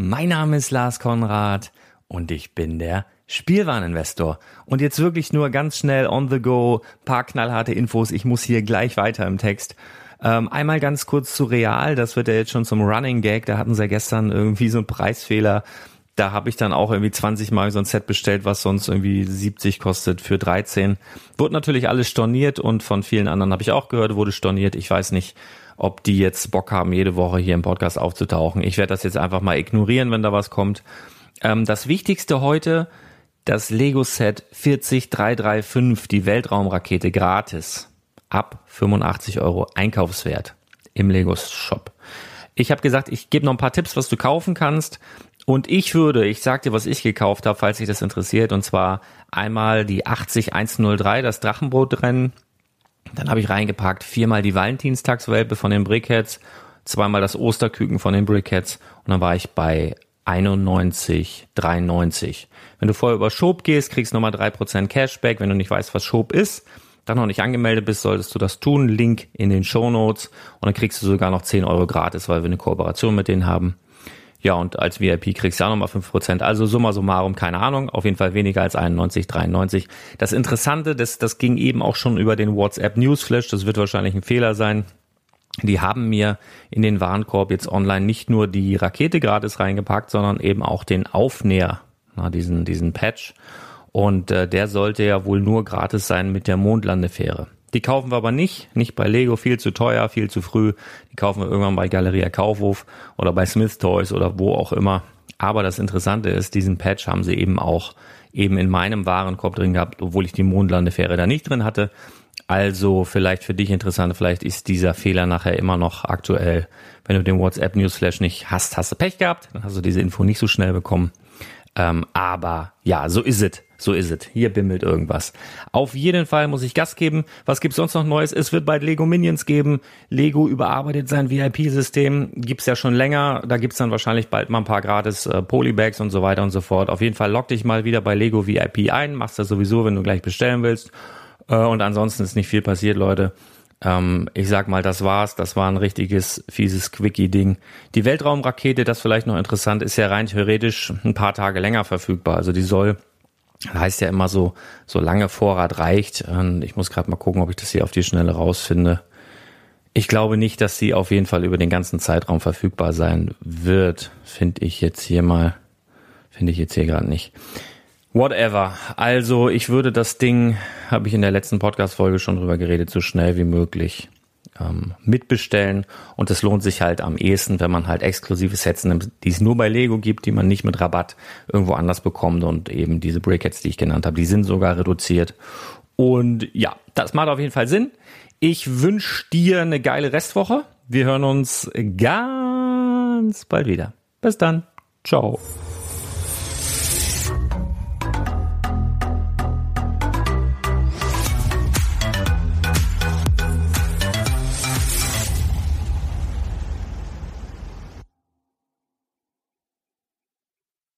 Mein Name ist Lars Konrad und ich bin der Spielwareninvestor. Und jetzt wirklich nur ganz schnell on the go, paar knallharte Infos. Ich muss hier gleich weiter im Text. Ähm, einmal ganz kurz zu Real, das wird ja jetzt schon zum Running Gag. Da hatten sie ja gestern irgendwie so einen Preisfehler. Da habe ich dann auch irgendwie 20 Mal so ein Set bestellt, was sonst irgendwie 70 kostet für 13. Wurde natürlich alles storniert und von vielen anderen habe ich auch gehört, wurde storniert. Ich weiß nicht, ob die jetzt Bock haben, jede Woche hier im Podcast aufzutauchen. Ich werde das jetzt einfach mal ignorieren, wenn da was kommt. Ähm, das Wichtigste heute, das Lego Set 40335, die Weltraumrakete gratis. Ab 85 Euro Einkaufswert im Lego Shop. Ich habe gesagt, ich gebe noch ein paar Tipps, was du kaufen kannst. Und ich würde, ich sag dir, was ich gekauft habe, falls dich das interessiert, und zwar einmal die 80103, das Drachenbootrennen dann habe ich reingepackt viermal die Valentinstagswelpe von den Brickheads, zweimal das Osterküken von den Brickheads und dann war ich bei 91,93. Wenn du vorher über Schob gehst, kriegst du nochmal 3% Cashback. Wenn du nicht weißt, was Schob ist, dann noch nicht angemeldet bist, solltest du das tun. Link in den Show Notes und dann kriegst du sogar noch 10 Euro gratis, weil wir eine Kooperation mit denen haben. Ja, und als VIP kriegst du auch nochmal 5%. Also summa summarum, keine Ahnung, auf jeden Fall weniger als 91, 93. Das Interessante, das, das ging eben auch schon über den WhatsApp Newsflash, das wird wahrscheinlich ein Fehler sein. Die haben mir in den Warenkorb jetzt online nicht nur die Rakete gratis reingepackt, sondern eben auch den Aufnäher na, diesen, diesen Patch. Und äh, der sollte ja wohl nur gratis sein mit der Mondlandefähre. Die kaufen wir aber nicht, nicht bei Lego, viel zu teuer, viel zu früh. Die kaufen wir irgendwann bei Galeria Kaufhof oder bei Smith Toys oder wo auch immer. Aber das Interessante ist, diesen Patch haben sie eben auch eben in meinem Warenkorb drin gehabt, obwohl ich die Mondlandefähre da nicht drin hatte. Also vielleicht für dich interessant, vielleicht ist dieser Fehler nachher immer noch aktuell. Wenn du den WhatsApp Newsflash nicht hast, hast du Pech gehabt, dann hast du diese Info nicht so schnell bekommen. Ähm, aber ja, so ist es. So ist es. Hier bimmelt irgendwas. Auf jeden Fall muss ich Gas geben. Was gibt's sonst noch Neues? Es wird bald Lego Minions geben. Lego überarbeitet sein VIP-System. Gibt's ja schon länger. Da gibt's dann wahrscheinlich bald mal ein paar gratis äh, Polybags und so weiter und so fort. Auf jeden Fall log dich mal wieder bei Lego VIP ein. Machst das sowieso, wenn du gleich bestellen willst. Äh, und ansonsten ist nicht viel passiert, Leute. Ähm, ich sag mal, das war's. Das war ein richtiges, fieses Quickie-Ding. Die Weltraumrakete, das vielleicht noch interessant, ist ja rein theoretisch ein paar Tage länger verfügbar. Also die soll heißt ja immer so, so lange Vorrat reicht. Ich muss gerade mal gucken, ob ich das hier auf die Schnelle rausfinde. Ich glaube nicht, dass sie auf jeden Fall über den ganzen Zeitraum verfügbar sein wird. Finde ich jetzt hier mal, finde ich jetzt hier gerade nicht. Whatever. Also ich würde das Ding, habe ich in der letzten Podcast-Folge schon drüber geredet, so schnell wie möglich ähm, mitbestellen. Und es lohnt sich halt am ehesten, wenn man halt exklusive Sets nimmt, die es nur bei Lego gibt, die man nicht mit Rabatt irgendwo anders bekommt. Und eben diese Brickheads, die ich genannt habe, die sind sogar reduziert. Und ja, das macht auf jeden Fall Sinn. Ich wünsche dir eine geile Restwoche. Wir hören uns ganz bald wieder. Bis dann. Ciao.